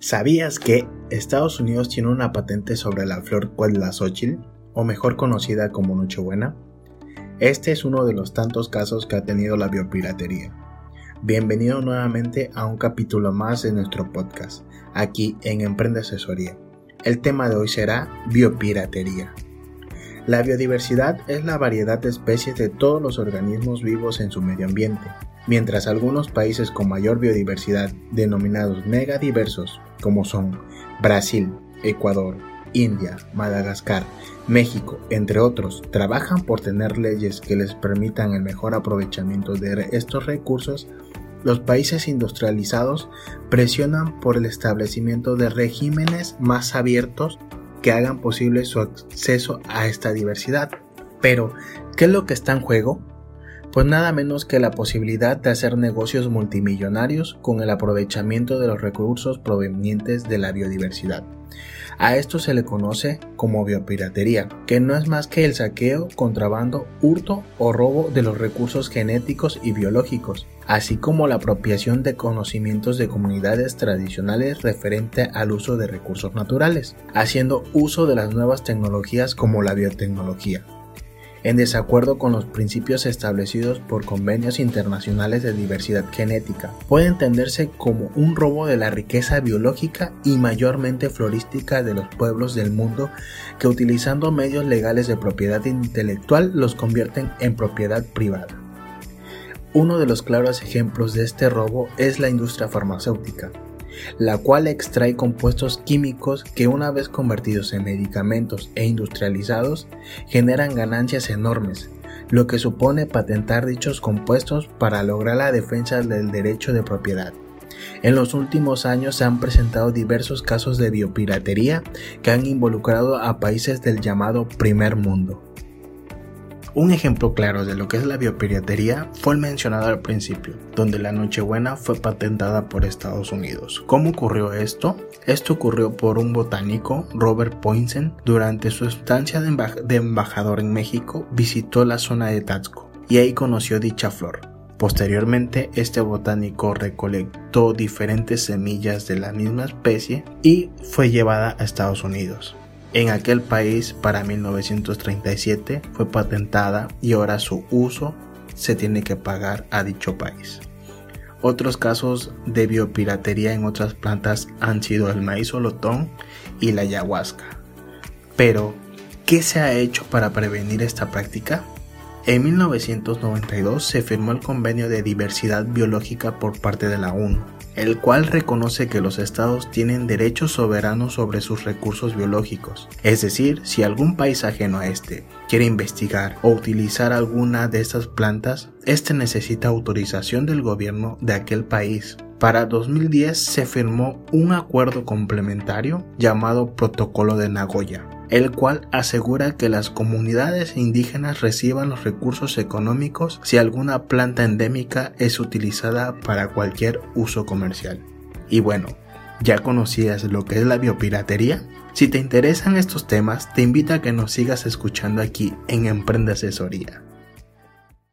¿Sabías que Estados Unidos tiene una patente sobre la flor Xochitl, o mejor conocida como Nochebuena? Este es uno de los tantos casos que ha tenido la biopiratería. Bienvenido nuevamente a un capítulo más de nuestro podcast, aquí en Emprende Asesoría. El tema de hoy será biopiratería. La biodiversidad es la variedad de especies de todos los organismos vivos en su medio ambiente, mientras algunos países con mayor biodiversidad, denominados megadiversos, como son Brasil, Ecuador, India, Madagascar, México, entre otros, trabajan por tener leyes que les permitan el mejor aprovechamiento de estos recursos, los países industrializados presionan por el establecimiento de regímenes más abiertos que hagan posible su acceso a esta diversidad. Pero, ¿qué es lo que está en juego? Pues nada menos que la posibilidad de hacer negocios multimillonarios con el aprovechamiento de los recursos provenientes de la biodiversidad. A esto se le conoce como biopiratería, que no es más que el saqueo, contrabando, hurto o robo de los recursos genéticos y biológicos, así como la apropiación de conocimientos de comunidades tradicionales referente al uso de recursos naturales, haciendo uso de las nuevas tecnologías como la biotecnología en desacuerdo con los principios establecidos por convenios internacionales de diversidad genética. Puede entenderse como un robo de la riqueza biológica y mayormente florística de los pueblos del mundo que utilizando medios legales de propiedad intelectual los convierten en propiedad privada. Uno de los claros ejemplos de este robo es la industria farmacéutica, la cual extrae compuestos químicos que una vez convertidos en medicamentos e industrializados generan ganancias enormes, lo que supone patentar dichos compuestos para lograr la defensa del derecho de propiedad. En los últimos años se han presentado diversos casos de biopiratería que han involucrado a países del llamado primer mundo. Un ejemplo claro de lo que es la biopiratería fue el mencionado al principio, donde la Nochebuena fue patentada por Estados Unidos. ¿Cómo ocurrió esto? Esto ocurrió por un botánico, Robert Poinsen, durante su estancia de, de embajador en México, visitó la zona de Taxco y ahí conoció dicha flor. Posteriormente, este botánico recolectó diferentes semillas de la misma especie y fue llevada a Estados Unidos. En aquel país para 1937 fue patentada y ahora su uso se tiene que pagar a dicho país. Otros casos de biopiratería en otras plantas han sido el maíz olotón y la ayahuasca. Pero, ¿qué se ha hecho para prevenir esta práctica? En 1992 se firmó el Convenio de Diversidad Biológica por parte de la ONU el cual reconoce que los estados tienen derechos soberanos sobre sus recursos biológicos. Es decir, si algún país ajeno a este quiere investigar o utilizar alguna de estas plantas, este necesita autorización del gobierno de aquel país. Para 2010 se firmó un acuerdo complementario llamado Protocolo de Nagoya, el cual asegura que las comunidades indígenas reciban los recursos económicos si alguna planta endémica es utilizada para cualquier uso comercial. Y bueno, ¿ya conocías lo que es la biopiratería? Si te interesan estos temas, te invito a que nos sigas escuchando aquí en Emprende Asesoría.